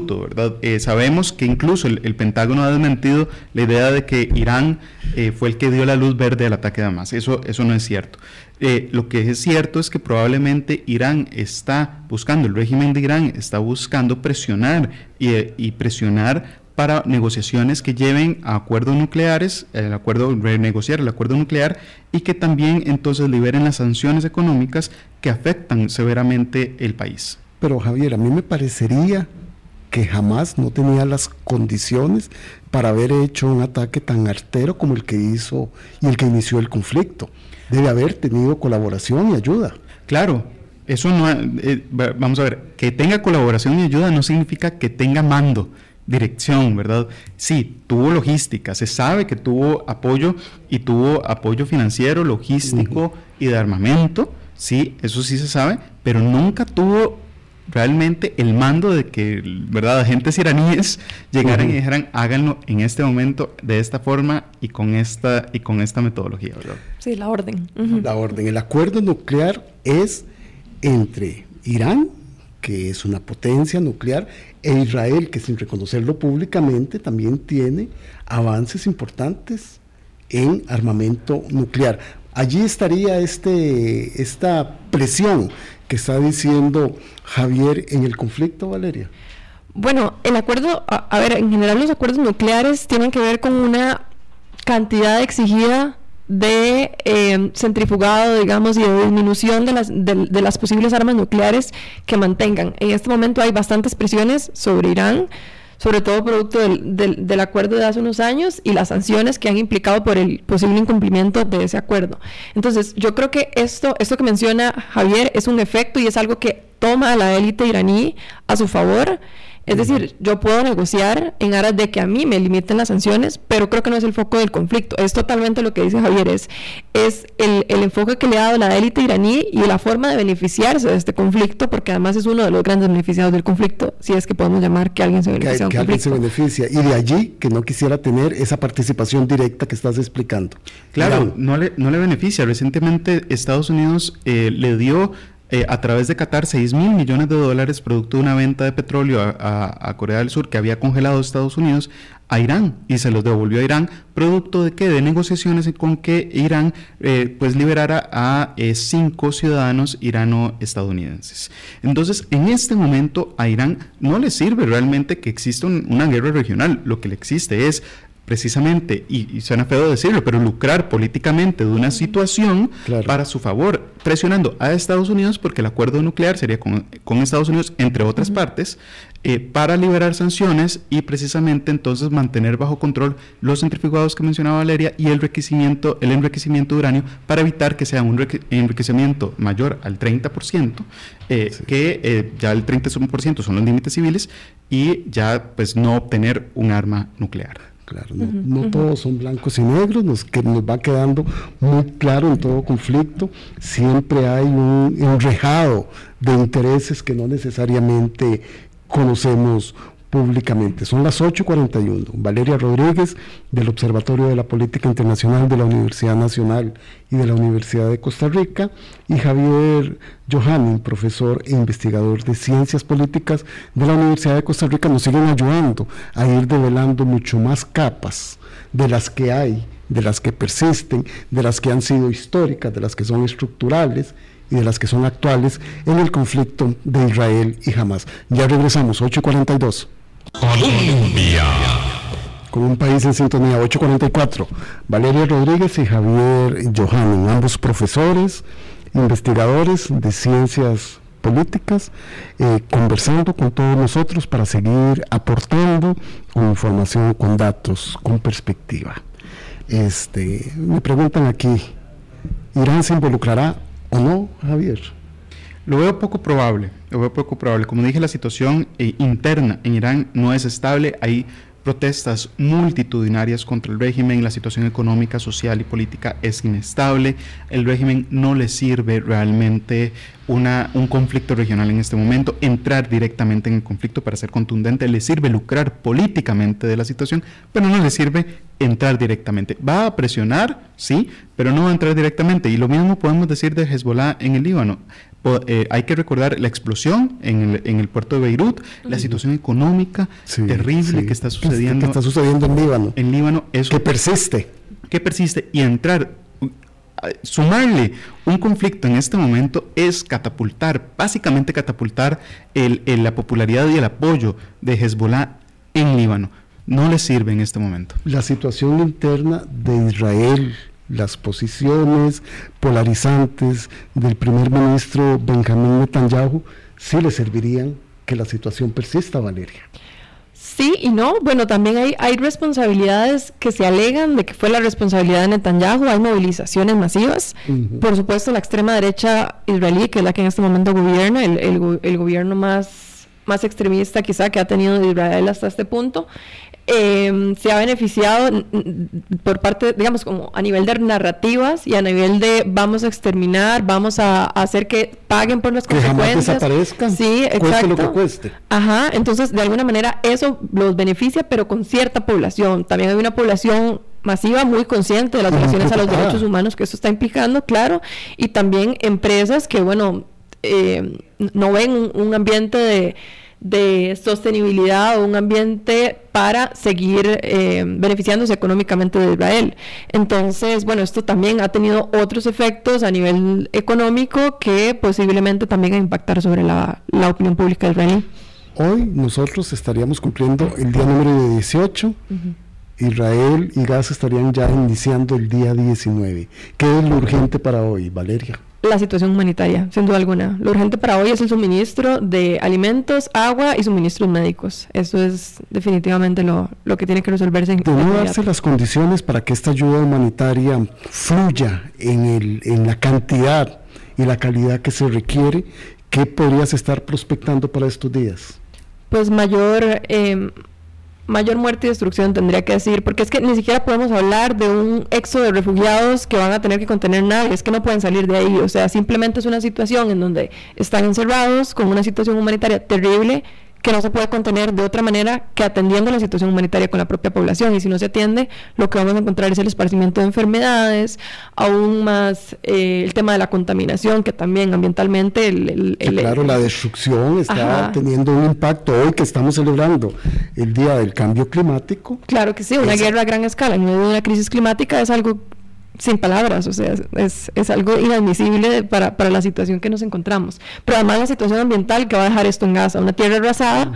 Eh, sabemos que incluso el, el, Pentágono ha desmentido la idea de que Irán eh, fue el que dio la luz verde al ataque de Hamas. Eso, eso no es cierto. Eh, lo que es cierto es que probablemente Irán está buscando, el régimen de Irán está buscando presionar y, y presionar para negociaciones que lleven a acuerdos nucleares, el acuerdo, renegociar el acuerdo nuclear y que también entonces liberen las sanciones económicas que afectan severamente el país. Pero Javier, a mí me parecería que jamás no tenía las condiciones para haber hecho un ataque tan artero como el que hizo y el que inició el conflicto. Debe haber tenido colaboración y ayuda. Claro, eso no, eh, vamos a ver, que tenga colaboración y ayuda no significa que tenga mando dirección, ¿verdad? Sí, tuvo logística, se sabe que tuvo apoyo y tuvo apoyo financiero, logístico y de armamento, sí, eso sí se sabe, pero nunca tuvo realmente el mando de que, ¿verdad?, agentes iraníes llegaran y dijeran, háganlo en este momento, de esta forma y con esta, y con esta metodología, ¿verdad? Sí, la orden. La orden. El acuerdo nuclear es entre Irán, que es una potencia nuclear, e Israel, que sin reconocerlo públicamente también tiene avances importantes en armamento nuclear. Allí estaría este, esta presión que está diciendo Javier en el conflicto, Valeria. Bueno, el acuerdo, a, ver, en general los acuerdos nucleares tienen que ver con una cantidad exigida de eh, centrifugado, digamos, y de disminución de las, de, de las posibles armas nucleares que mantengan. En este momento hay bastantes presiones sobre Irán, sobre todo producto del, del, acuerdo de hace unos años y las sanciones que han implicado por el posible incumplimiento de ese acuerdo. Entonces, yo creo que esto, esto que menciona Javier es un efecto y es algo que toma a la élite iraní a su favor es decir, yo puedo negociar en aras de que a mí me limiten las sanciones, pero creo que no es el foco del conflicto. Es totalmente lo que dice Javier, es, es el, el enfoque que le ha dado la élite iraní y la forma de beneficiarse de este conflicto, porque además es uno de los grandes beneficiados del conflicto, si es que podemos llamar que alguien se beneficia. Que, que alguien se beneficia. Y de allí que no quisiera tener esa participación directa que estás explicando. Claro, no le, no le beneficia. Recientemente Estados Unidos eh, le dio eh, a través de Qatar 6 mil millones de dólares producto de una venta de petróleo a, Corea del Sur que había congelado Estados Unidos a Irán y se los devolvió a Irán producto de que de negociaciones con que Irán eh, pues liberara a eh, cinco ciudadanos irano-estadounidenses. Entonces en este momento a Irán no le sirve realmente que exista un, una guerra regional, lo que le existe es precisamente, y, y, suena feo decirlo, pero lucrar políticamente de una situación claro. para su favor, presionando a Estados Unidos, porque el acuerdo nuclear sería con, con Estados Unidos, entre otras uh -huh. partes, eh, para liberar sanciones y precisamente entonces mantener bajo control los centrifugados que mencionaba Valeria y el enriquecimiento, el enriquecimiento de uranio para evitar que sea un enriquecimiento mayor al 30%, eh, sí. que eh, ya el 30% son los límites civiles y ya pues no obtener un arma nuclear. Claro, no, uh -huh, no uh -huh. todos son blancos y negros, nos, que nos va quedando muy claro en todo conflicto. Siempre hay un enrejado de intereses que no necesariamente conocemos públicamente. Son las 8.41. Valeria Rodríguez, del Observatorio de la Política Internacional de la Universidad Nacional y de la Universidad de Costa Rica, y Javier Johannin, profesor e investigador de Ciencias Políticas de la Universidad de Costa Rica, nos siguen ayudando a ir develando mucho más capas de las que hay, de las que persisten, de las que han sido históricas, de las que son estructurales y de las que son actuales en el conflicto de Israel y Hamas. Ya regresamos, 8.42. Colombia. Con un país en sintonía, 844. Valeria Rodríguez y Javier Johannin, ambos profesores, investigadores de ciencias políticas, eh, conversando con todos nosotros para seguir aportando con información, con datos, con perspectiva. Este, me preguntan aquí, ¿Irán se involucrará o no, Javier? Lo veo poco probable, lo veo poco probable. Como dije, la situación eh, interna en Irán no es estable. Hay protestas multitudinarias contra el régimen, la situación económica, social y política es inestable, el régimen no le sirve realmente una, un conflicto regional en este momento, entrar directamente en el conflicto para ser contundente, le sirve lucrar políticamente de la situación, pero no le sirve entrar directamente. Va a presionar, sí, pero no va a entrar directamente. Y lo mismo podemos decir de Hezbollah en el Líbano. Eh, hay que recordar la explosión en el, en el puerto de Beirut, la situación económica terrible que está sucediendo. Que está sucediendo en Líbano. En Líbano. Eso, que persiste. Que persiste. Y entrar, sumarle un conflicto en este momento es catapultar, básicamente catapultar el, la popularidad y el apoyo de Hezbollah en Líbano. No le sirve en este momento. La situación interna de Israel las posiciones polarizantes del primer ministro Benjamín Netanyahu sí le servirían que la situación persista, Valeria. Sí y no. Bueno, también hay, hay responsabilidades que se alegan de que fue la responsabilidad de Netanyahu. Hay movilizaciones masivas. Por supuesto, la extrema derecha israelí, que es la que en este momento gobierna, el, el, el gobierno más, más extremista quizá que ha tenido Israel hasta este punto, eh, se ha beneficiado por parte, digamos, como a nivel de narrativas y a nivel de vamos a exterminar, vamos a, hacer que paguen por las que consecuencias. Jamás desaparezcan, sí, exacto. Cueste lo que cueste. Ajá, entonces de alguna manera eso los beneficia, pero con cierta población. También hay una población masiva muy consciente de las violaciones a los derechos humanos que eso está implicando, claro, y también empresas que, bueno, eh, no ven un ambiente de de sostenibilidad o un ambiente para seguir eh, beneficiándose económicamente de Israel. Entonces, bueno, esto también ha tenido otros efectos a nivel económico que posiblemente también impactar sobre la, opinión pública israelí. Hoy nosotros estaríamos cumpliendo el día número 18. Israel y Gaza estarían ya iniciando el día 19. ¿Qué es lo urgente para hoy, Valeria? La situación humanitaria, sin duda alguna. Lo urgente para hoy es el suministro de alimentos, agua y suministros médicos. Eso es definitivamente lo, lo que tiene que resolverse. En ¿Deben darse las condiciones para que esta ayuda humanitaria fluya en, el, en la cantidad y la calidad que se requiere? ¿Qué podrías estar prospectando para estos días? Pues mayor... Eh, mayor muerte y destrucción tendría que decir, porque es que ni siquiera podemos hablar de un éxodo de refugiados que van a tener que contener nada, es que no pueden salir de ahí, o sea, simplemente es una situación en donde están encerrados con una situación humanitaria terrible que no se puede contener de otra manera que atendiendo la situación humanitaria con la propia población. Y si no se atiende, lo que vamos a encontrar es el esparcimiento de enfermedades, aún más eh, el tema de la contaminación, que también ambientalmente... El, claro, la destrucción está teniendo un impacto hoy que estamos celebrando el Día del Cambio Climático. Claro que sí, una guerra a gran escala en medio de una crisis climática es algo sin palabras, o sea, es, es algo inadmisible para, para, la situación que nos encontramos. Pero además la situación ambiental que va a dejar esto en Gaza, una tierra arrasada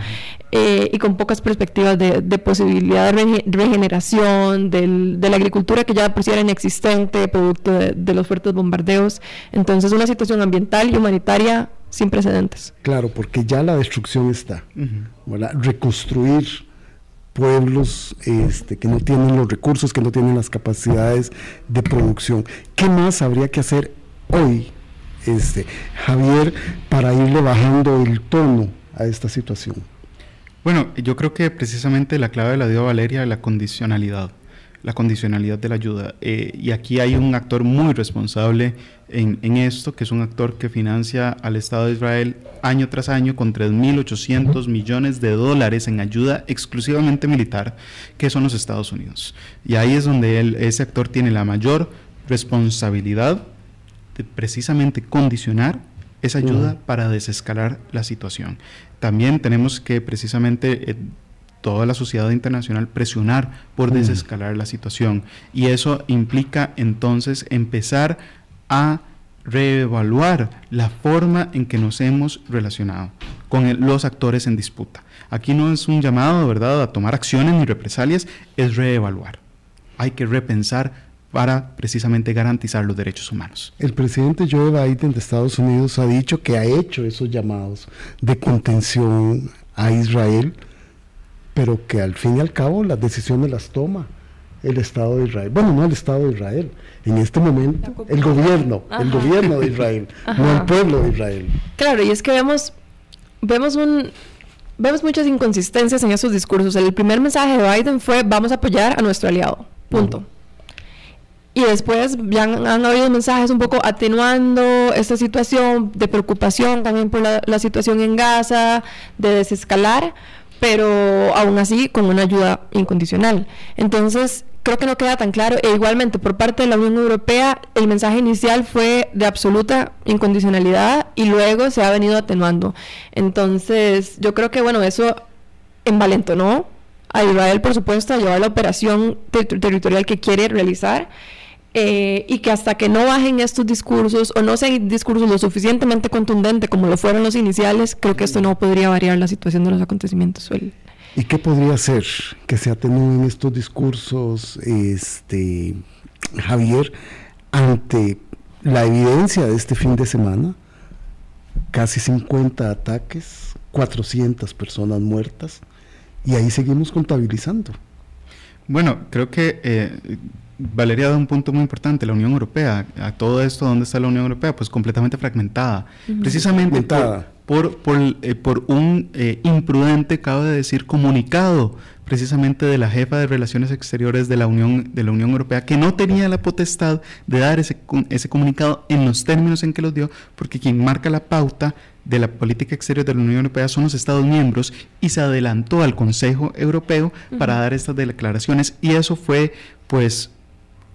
eh, y con pocas perspectivas de, de posibilidad de regeneración, del, de la agricultura que ya por sí era inexistente, producto de, los fuertes bombardeos. Entonces, una situación ambiental y humanitaria sin precedentes. Claro, porque ya la destrucción está. Reconstruir pueblos este, que no tienen los recursos, que no tienen las capacidades de producción. ¿Qué más habría que hacer hoy, este, Javier, para irle bajando el tono a esta situación? Bueno, yo creo que precisamente la clave la dio Valeria, la condicionalidad la condicionalidad de la ayuda. Eh, y aquí hay un actor muy responsable en, en, esto, que es un actor que financia al Estado de Israel año tras año con 3.800 millones de dólares en ayuda exclusivamente militar, que son los Estados Unidos. Y ahí es donde él, ese actor tiene la mayor responsabilidad de precisamente condicionar esa ayuda para desescalar la situación. También tenemos que precisamente... Eh, toda la sociedad internacional presionar por desescalar la situación. Y eso implica entonces empezar a reevaluar la forma en que nos hemos relacionado con los actores en disputa. Aquí no es un llamado, ¿verdad?, a tomar acciones ni represalias, es reevaluar. Hay que repensar para precisamente garantizar los derechos humanos. El presidente Joe Biden de Estados Unidos ha dicho que ha hecho esos llamados de contención a Israel pero que al fin y al cabo las decisiones las toma el Estado de Israel. Bueno, no el Estado de Israel, en este momento el gobierno, el gobierno de Israel, no el pueblo de Israel. Claro, y es que vemos, vemos un, vemos muchas inconsistencias en esos discursos. El primer mensaje de Biden fue vamos a apoyar a nuestro aliado. Punto. Y después ya han, habido mensajes un poco atenuando esta situación de preocupación también por la, la situación en Gaza, de desescalar, pero aún así con una ayuda incondicional. Entonces, creo que no queda tan claro. E igualmente, por parte de la Unión Europea, el mensaje inicial fue de absoluta incondicionalidad y luego se ha venido atenuando. Entonces, yo creo que, bueno, eso envalentonó a Israel, por supuesto, a llevar la operación territorial que quiere realizar. Eh, y que hasta que no bajen estos discursos o no sean discursos lo suficientemente contundentes como lo fueron los iniciales, creo que esto no podría variar la situación de los acontecimientos. ¿Y qué podría ser que se atenúen estos discursos, este, Javier, ante la evidencia de este fin de semana? Casi 50 ataques, 400 personas muertas, y ahí seguimos contabilizando. Bueno, creo que eh, Valeria da un punto muy importante, la Unión Europea. A todo esto, ¿dónde está la Unión Europea? Pues completamente fragmentada. Precisamente por, por, eh, por, un eh, imprudente, cabe decir, comunicado precisamente de la jefa de Relaciones Exteriores de la Unión, de la Unión Europea, que no tenía la potestad de dar ese, ese comunicado en los términos en que los dio, porque quien marca la pauta de la política exterior de la Unión Europea son los Estados miembros y se adelantó al Consejo Europeo para dar estas declaraciones y eso fue pues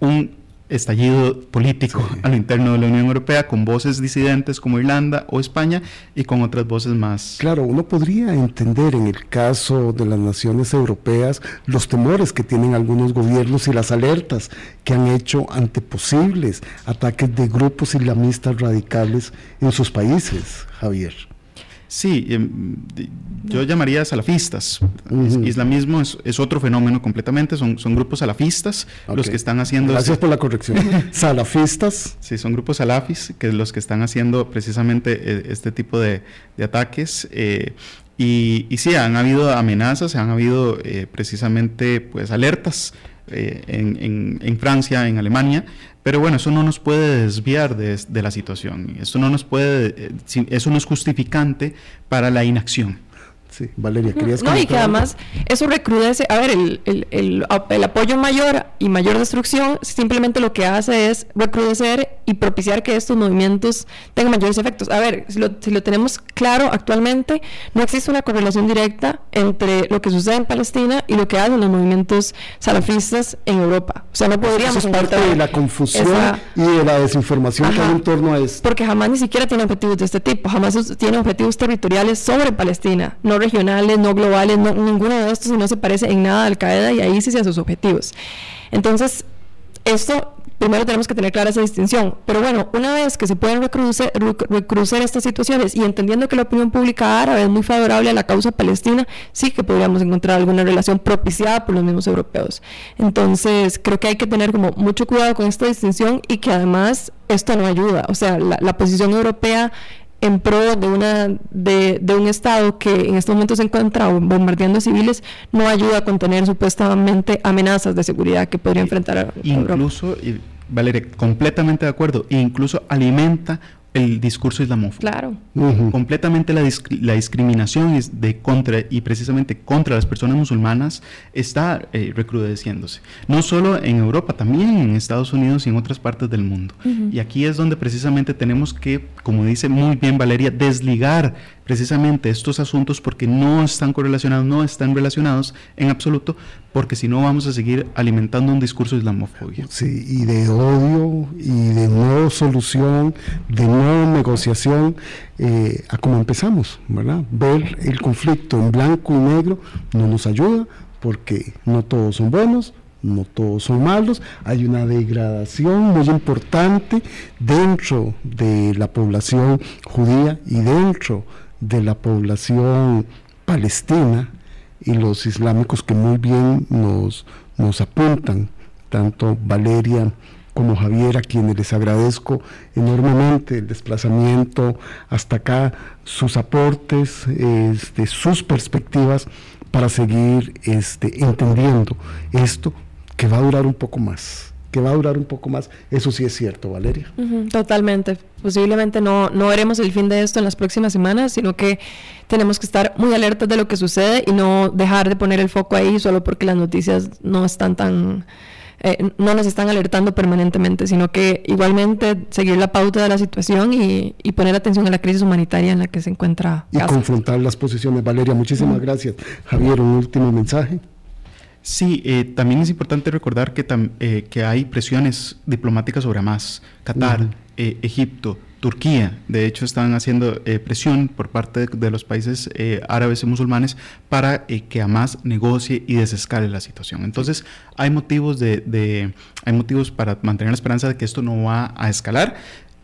un estallido político a lo interno de la Unión Europea con voces disidentes como Irlanda o España y con otras voces más. Claro, uno podría entender en el caso de las naciones europeas los temores que tienen algunos gobiernos y las alertas que han hecho ante posibles ataques de grupos islamistas radicales en sus países, Javier. Sí, em, yo llamaría salafistas. Islamismo es, otro fenómeno completamente, son, son grupos salafistas los que están haciendo... Gracias por la corrección. salafistas. Sí, son grupos salafis que los que están haciendo precisamente eh, este tipo de, ataques. Eh, y, y, sí, han habido amenazas, han habido eh, precisamente pues alertas en, en Francia, en Alemania, pero bueno, eso no nos puede desviar de, la situación. Eso no nos puede, eh, eso no es justificante para la inacción. Sí, Valeria, querías No, y que además eso recrudece, a ver, el, el, el, apoyo mayor y mayor destrucción simplemente lo que hace es recrudecer y propiciar que estos movimientos tengan mayores efectos. A ver, si lo, si lo tenemos claro actualmente, no existe una correlación directa entre lo que sucede en Palestina y lo que hacen los movimientos salafistas en Europa. O sea, no podríamos... Eso es parte de la confusión y de la desinformación que hay en torno a esto. Porque jamás ni siquiera tiene objetivos de este tipo, jamás tiene objetivos territoriales sobre Palestina, no regionales, no globales, ninguno de estos no se parece en nada a Al Qaeda y ahí sí se sus objetivos. Entonces, esto primero tenemos que tener clara esa distinción. Pero bueno, una vez que se pueden recrucer, estas situaciones y entendiendo que la opinión pública árabe es muy favorable a la causa palestina, sí que podríamos encontrar alguna relación propiciada por los mismos europeos. Entonces, creo que hay que tener como mucho cuidado con esta distinción y que además esto no ayuda. O sea, la posición europea en pro de, una, de, de, un Estado que en estos momentos se encuentra bombardeando civiles, no ayuda a contener supuestamente amenazas de seguridad que podría enfrentar a Incluso, y Valeria, completamente de acuerdo, incluso alimenta el discurso islamófobo. Claro. Completamente la, la, discriminación de contra y precisamente contra las personas musulmanas está eh, recrudeciéndose. No solo en Europa, también en Estados Unidos y en otras partes del mundo. Y aquí es donde precisamente tenemos que, como dice muy bien Valeria, desligar precisamente estos asuntos porque no están correlacionados, no están relacionados en absoluto, porque si no vamos a seguir alimentando un discurso islamofobia. Sí, y de odio, y de no solución, de no negociación, eh, a como empezamos, ¿verdad? Ver el conflicto en blanco y negro no nos ayuda, porque no todos son buenos, no todos son malos, hay una degradación muy importante dentro de la población judía y dentro de la población palestina y los islámicos que muy bien nos, nos apuntan, tanto Valeria como Javier, a quienes les agradezco enormemente el desplazamiento hasta acá, sus aportes, este, sus perspectivas para seguir este, entendiendo esto que va a durar un poco más que va a durar un poco más. Eso sí es cierto, Valeria. totalmente. Posiblemente no, no veremos el fin de esto en las próximas semanas, sino que tenemos que estar muy alertas de lo que sucede y no dejar de poner el foco ahí solo porque las noticias no están tan... Eh, no nos están alertando permanentemente, sino que igualmente seguir la pauta de la situación y, poner atención a la crisis humanitaria en la que se encuentra. Y confrontar las posiciones. Valeria, muchísimas gracias. Javier, un último mensaje. Sí, eh, también es importante recordar que, eh, que hay presiones diplomáticas sobre Hamas. Qatar, eh, Egipto, Turquía, de hecho, están haciendo presión por parte de, los países árabes y musulmanes para que Hamas negocie y desescale la situación. Entonces, hay motivos, de, hay motivos para mantener la esperanza de que esto no va a escalar.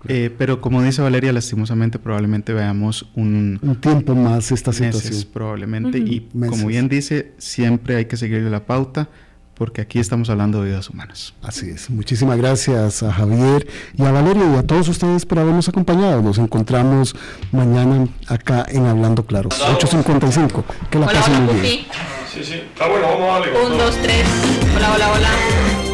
Eh, pero como dice Valeria, lastimosamente probablemente veamos un, un tiempo más esta situación. probablemente. Y como bien dice, siempre hay que seguir la pauta porque aquí estamos hablando de vidas humanas. Así es. Muchísimas gracias a Javier y a Valeria y a todos ustedes por habernos acompañado. Nos encontramos mañana acá en Hablando Claro. 8.55. Que la hola, pasen muy bien. Sí, sí. Está bueno, vamos a darle. Un, dos, tres. Hola, hola, hola.